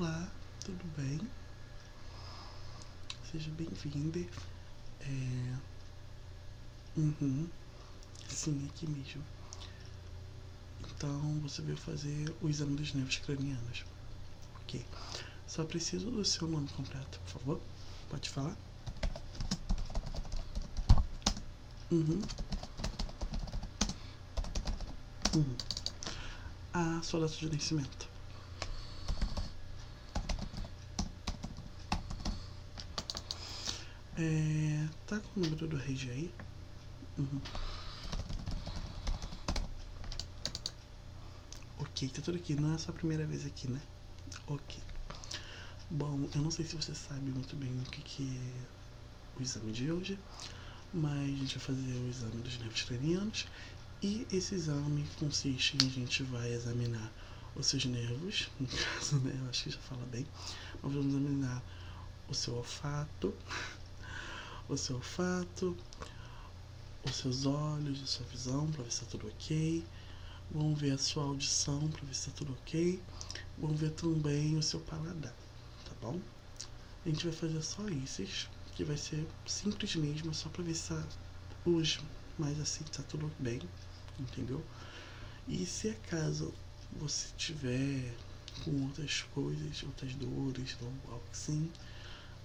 Olá, tudo bem? Seja bem-vinda. É... Uhum. Sim, aqui mesmo. Então, você veio fazer o exame dos nervos cranianos. Ok. Só preciso do seu nome completo, por favor. Pode falar? Uhum. Uhum. A sua data de nascimento. É, tá com o número do RG aí? Uhum. Ok, tá tudo aqui. Não é a sua primeira vez aqui, né? Ok. Bom, eu não sei se você sabe muito bem o que, que é o exame de hoje, mas a gente vai fazer o exame dos nervos cranianos e esse exame consiste em a gente vai examinar os seus nervos, no caso, né? Eu acho que já fala bem. Nós vamos examinar o seu olfato, o seu olfato, os seus olhos, a sua visão, para ver se está tudo ok. Vamos ver a sua audição, para ver se está tudo ok. Vamos ver também o seu paladar, tá bom? A gente vai fazer só esses, que vai ser simples mesmo, só para ver se tá os mais assim tá tudo bem, entendeu? E se acaso você tiver com outras coisas, outras dores ou algo assim,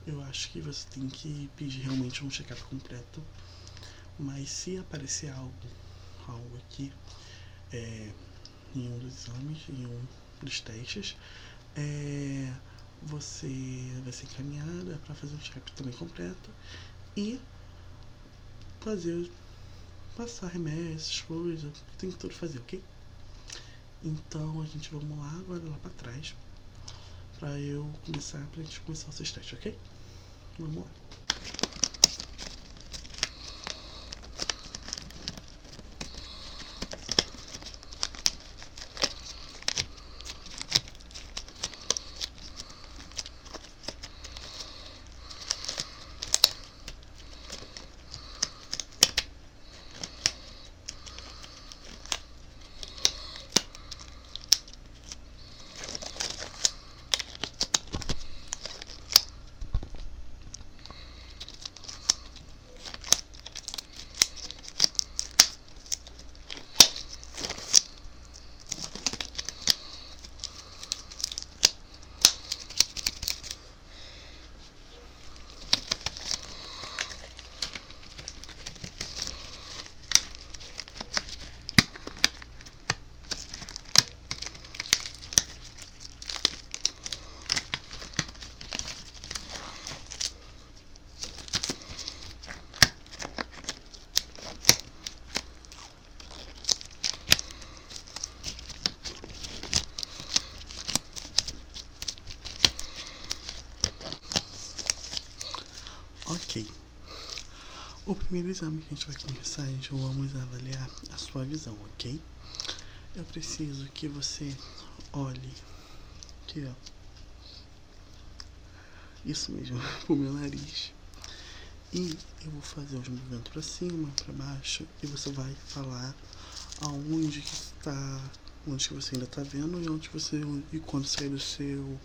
eu acho que você tem que pedir realmente um check-up completo. Mas se aparecer algo, algo aqui é, em um dos exames, em um dos testes, é, você vai ser encaminhada para fazer um check-up também completo e fazer passar remédios, coisas, tem que tudo fazer, ok? Então a gente vamos lá agora lá para trás para eu começar pra gente começar o seu testes, ok? Vamos lá. Ok. O primeiro exame que a gente vai começar, gente vamos avaliar a sua visão, ok? Eu preciso que você olhe aqui, ó. Isso mesmo, pro meu nariz. E eu vou fazer os movimentos para cima, para baixo, e você vai falar aonde que está, onde que você ainda está vendo e onde você e quando sair do seu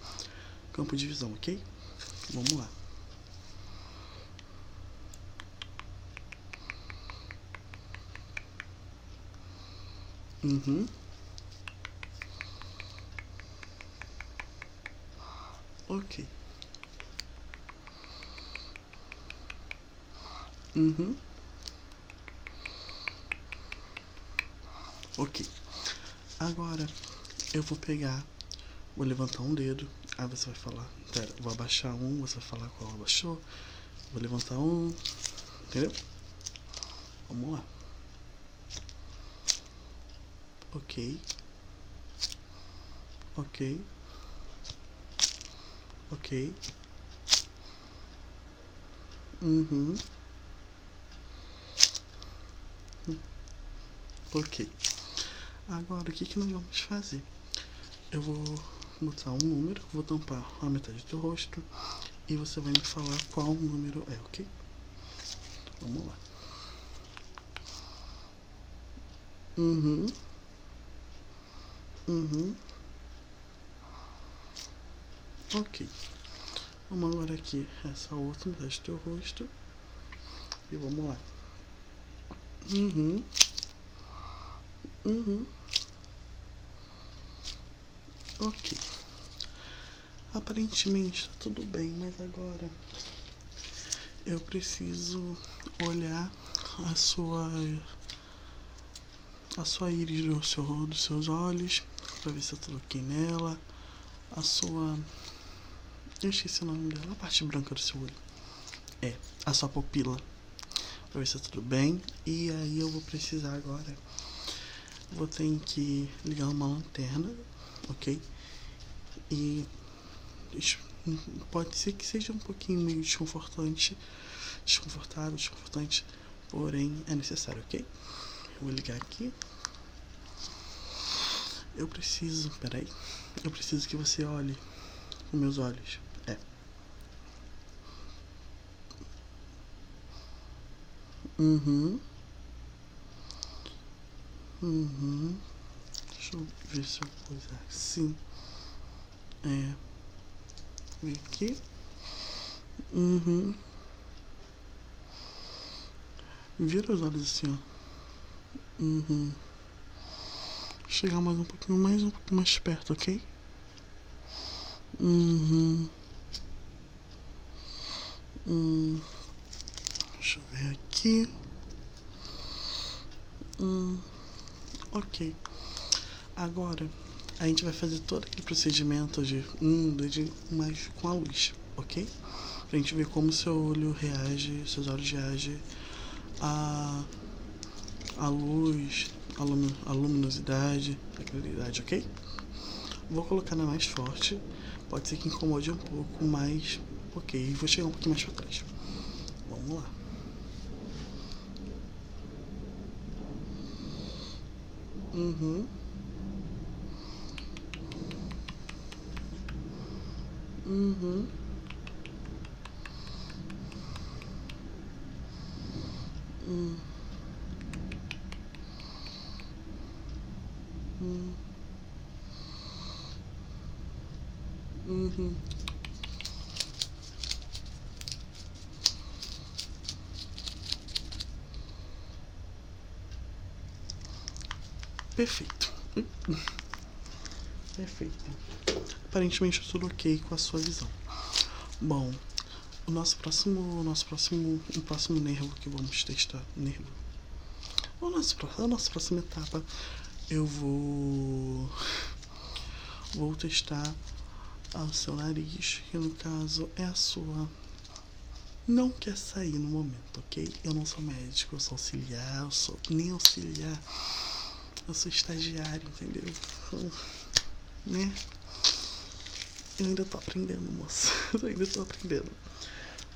campo de visão, ok? Vamos lá. Uhum. Ok. Uhum. Ok. Agora eu vou pegar, vou levantar um dedo. Aí você vai falar, pera, vou abaixar um, você vai falar qual abaixou. Vou levantar um, entendeu? Vamos lá. Ok. Ok. Ok. Uhum. Ok. Agora, o que, que nós vamos fazer? Eu vou botar um número, vou tampar a metade do rosto e você vai me falar qual número é, ok? Vamos lá. Uhum. Uhum. Ok. Vamos agora aqui, essa outra metade do teu rosto. E vamos lá. Uhum. Uhum. Ok. Aparentemente tá tudo bem, mas agora eu preciso olhar a sua a sua íris do seu, dos seus olhos para ver se eu coloquei nela. A sua eu esqueci o nome dela a parte branca do seu olho. É a sua pupila. Para ver se tá tudo bem. E aí eu vou precisar agora vou ter que ligar uma lanterna ok? E pode ser que seja um pouquinho meio desconfortante, desconfortável, desconfortante, porém é necessário, ok? Eu vou ligar aqui. Eu preciso, peraí, eu preciso que você olhe com meus olhos. É. Uhum. Uhum. Deixa eu ver se eu pus assim. É. Vem aqui. Uhum. Vira os olhos assim, ó. Uhum. Chegar mais um pouquinho mais, um pouquinho mais perto, ok? Uhum. Hum. Deixa eu ver aqui. Hum. Ok. Agora a gente vai fazer todo aquele procedimento de um dedinho mais com a luz, ok? Pra gente ver como seu olho reage, seus olhos reagem a, a luz, a, lum, a luminosidade, a claridade, ok? Vou colocar na mais forte, pode ser que incomode um pouco, mas ok, vou chegar um pouquinho mais pra trás. Vamos lá. Uhum. Uhum. Hum. Hum. Perfeito. Perfeito aparentemente tudo ok com a sua visão. Bom, o nosso próximo, o nosso próximo, o próximo nervo que vamos testar, nervo. O nosso, a nossa próxima etapa, eu vou vou testar o seu nariz, que no caso é a sua não quer sair no momento, ok? Eu não sou médico, eu sou auxiliar, eu sou nem auxiliar, eu sou estagiário, entendeu? Né? Eu ainda tô aprendendo, moça. Eu ainda tô aprendendo.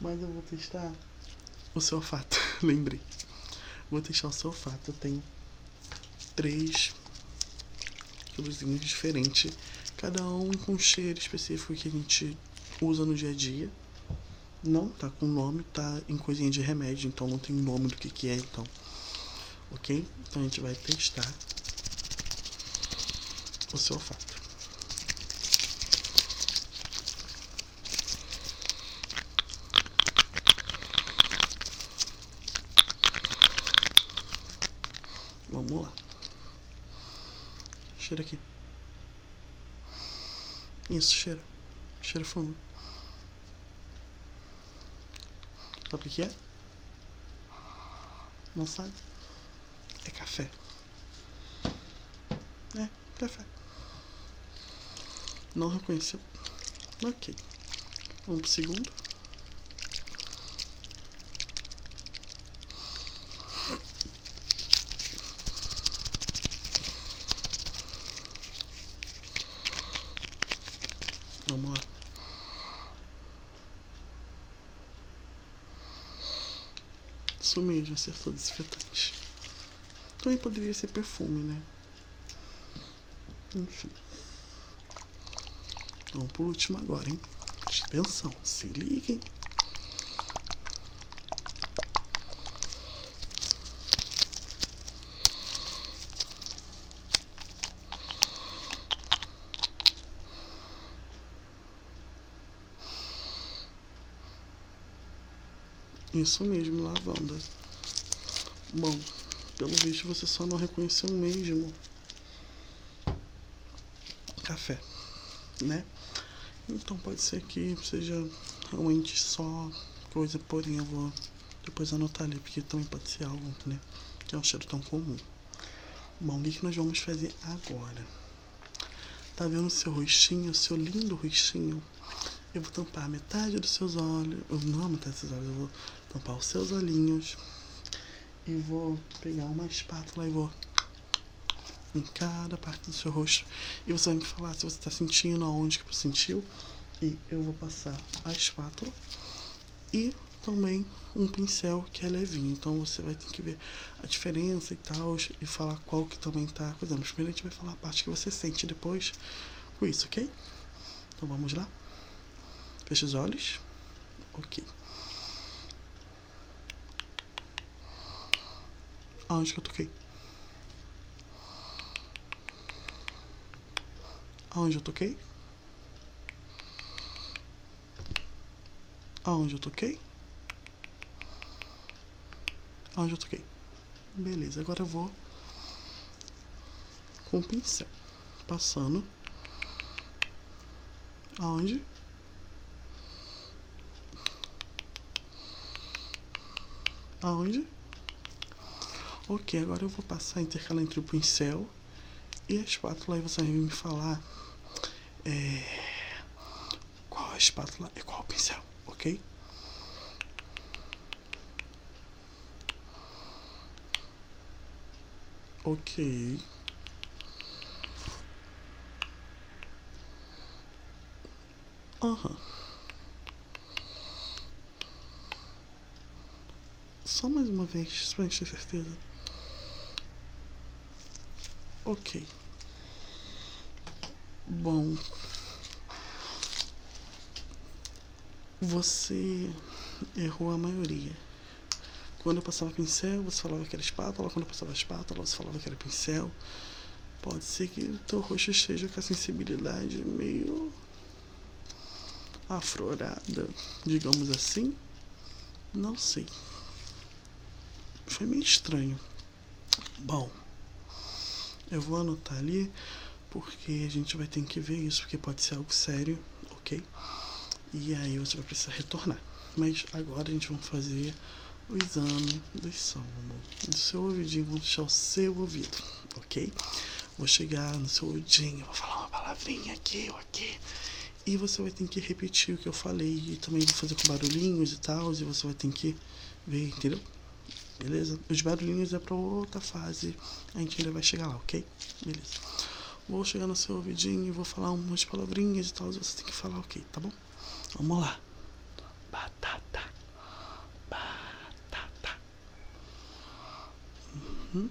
Mas eu vou testar o seu olfato. Lembrei. Vou testar o seu olfato. Eu tenho três luzinhos diferentes. Cada um com um cheiro específico que a gente usa no dia a dia. Não tá com nome, tá em coisinha de remédio, então não tem nome do que que é, então. Ok? Então a gente vai testar o seu olfato. Vamos lá. Cheira aqui. Isso, cheira. Cheira fundo. Sabe o que é? Não sabe? É café. É, café. Não reconheceu? Ok. Vamos pro segundo. Vamos lá. Isso mesmo, acertou desinfetante. Também poderia ser perfume, né? Enfim. Vamos por último agora, hein? Atenção, se liguem. Isso mesmo, lavanda. Bom, pelo visto você só não reconheceu mesmo café, né? Então pode ser que seja realmente só coisa, porém eu vou depois anotar ali, porque também pode ser algo, né? Que é um cheiro tão comum. Bom, o que, nós vamos fazer agora? Tá vendo o seu rostinho, o seu lindo rostinho? Eu vou tampar metade dos seus olhos. Não metade dos seus olhos, eu vou tampar os seus olhinhos. E vou pegar uma espátula e vou em cada parte do seu rosto. E você vai me falar se você está sentindo, aonde que você sentiu. E eu vou passar a espátula e também um pincel que é levinho. Então você vai ter que ver a diferença e tal e falar qual que também tá coisando. Primeiro a gente vai falar a parte que você sente depois com isso, ok? Então vamos lá. Fecha os olhos. Ok. Aonde que eu toquei? Aonde eu toquei? Aonde eu toquei? Aonde eu toquei? Beleza, agora eu vou com o pincel, passando aonde? Aonde? Ok, agora eu vou passar intercalar entre o pincel e a espátula. Aí você vai me falar é, qual a espátula e qual o pincel, ok? Ok. Aham. Só mais uma vez, pra gente ter certeza. Ok. Bom. Você errou a maioria. Quando eu passava pincel, você falava que era espátula. Quando eu passava espátula, você falava que era pincel. Pode ser que o teu rosto esteja com a sensibilidade meio aflorada, digamos assim. Não sei. Foi meio estranho. Bom, eu vou anotar ali porque a gente vai ter que ver isso, porque pode ser algo sério, ok? E aí você vai precisar retornar. Mas agora a gente vai fazer o exame dos sons do seu ouvidinho, vou deixar o seu ouvido, ok? Vou chegar no seu ouvidinho, vou falar uma palavrinha aqui ou aqui. E você vai ter que repetir o que eu falei. E também vou fazer com barulhinhos e tal. E você vai ter que ver, entendeu? Beleza? Os barulhinhos é pra outra fase. A gente ainda vai chegar lá, ok? Beleza. Vou chegar no seu ouvidinho e vou falar umas palavrinhas e tal. Você tem que falar ok, tá bom? Vamos lá. Batata. Batata. Uhum.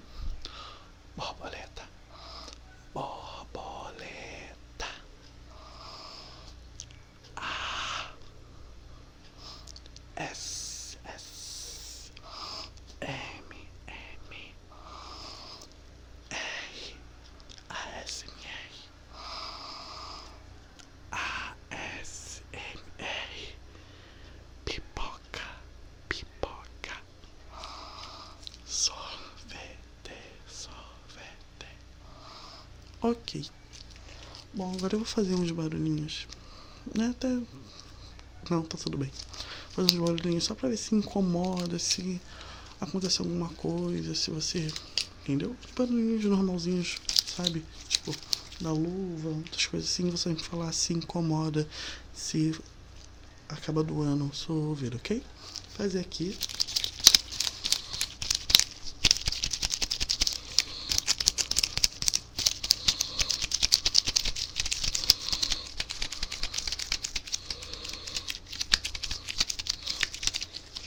Bom, agora eu vou fazer uns barulhinhos. Né? Até. Não, tá tudo bem. Vou fazer uns barulhinhos só pra ver se incomoda, se acontece alguma coisa, se você. Entendeu? Barulhinhos normalzinhos, sabe? Tipo, da luva, outras coisas assim. Você vai me falar se incomoda, se acaba doando o seu ouvido, ok? Fazer aqui.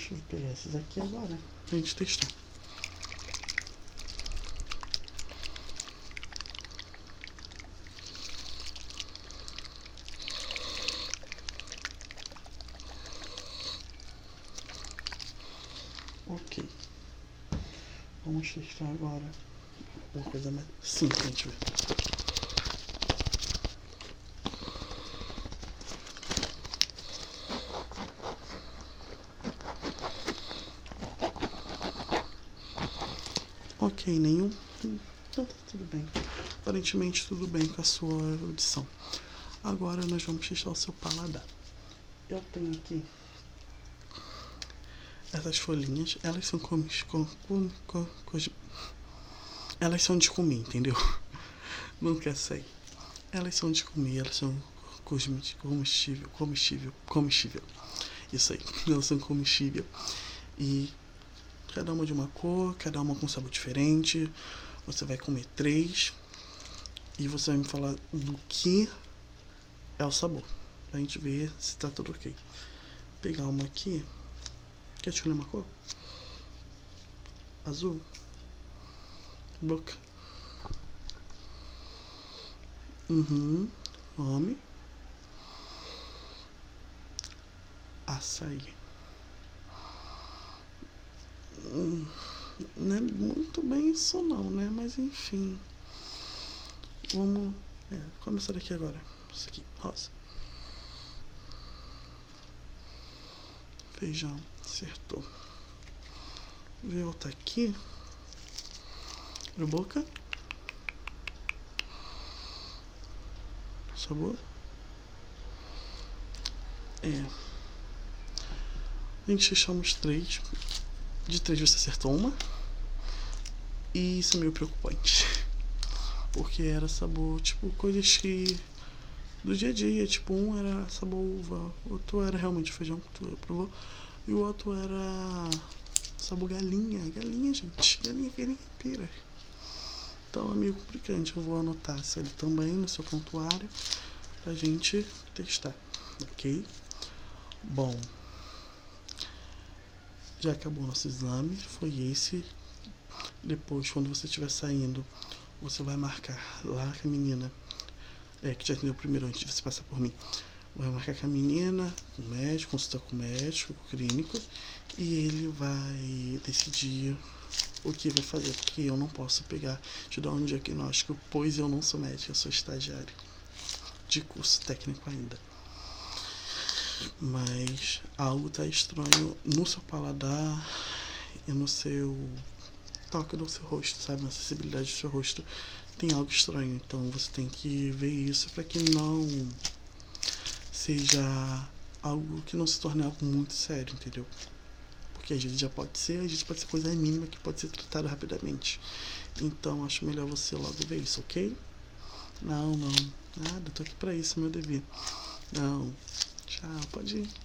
Deixa eu pegar esses aqui agora pra gente testar. Ok. Vamos testar agora uma coisa mais simples pra gente ver. Ok, nenhum. Então tá tudo bem. Aparentemente tudo bem com a sua audição. Agora nós vamos testar o seu paladar. Eu tenho aqui essas folhinhas, elas são com, com, com, com, com elas são de comer, entendeu? Nunca sei. Elas são de comer, elas são comestível, comestível, comestível. Isso aí, elas são comestível. E cada uma de uma cor, cada uma com sabor diferente. Você vai comer três e você vai me falar do que é o sabor. Pra gente ver se tá tudo ok. Vou pegar uma aqui. Quer escolher uma cor? Azul. Boca. Uhum. Homem. Açaí. Hum, não é muito bem isso não, né? Mas enfim. Vamos. É, começar daqui agora. Isso aqui, rosa. Feijão, acertou. Vou voltar aqui. Abre boca. Sabor. É. A gente fechamos três. De três você acertou uma. E isso é meio preocupante. Porque era sabor, tipo, coisas que. Do dia a dia, tipo, um era sabor uva, outro era realmente feijão que tu provou, e o outro era sabor galinha, galinha, gente, galinha, galinha inteira. Então é meio complicante. Eu vou anotar isso ali também no seu prontuário pra gente testar, ok? Bom, já acabou nosso exame, foi esse. Depois, quando você estiver saindo, você vai marcar lá com a menina, é, que já atendeu primeiro antes de você passar por mim. Vai marcar com a menina, com o médico, consulta com o médico, com o clínico, e ele vai decidir o que vai fazer, porque eu não posso pegar, te dar um diagnóstico, pois eu não sou médico, eu sou estagiário de curso técnico ainda. Mas algo tá estranho no seu paladar e no seu toque do seu rosto, sabe? Na sensibilidade do seu rosto tem algo estranho. Então você tem que ver isso para que não seja algo que não se torne algo muito sério, entendeu? porque às vezes já pode ser, às vezes pode ser coisa mínima que pode ser tratada rapidamente. Então acho melhor você logo ver isso, ok? Não, não, nada, tô aqui pra isso, meu dever. Não, tchau, pode ir.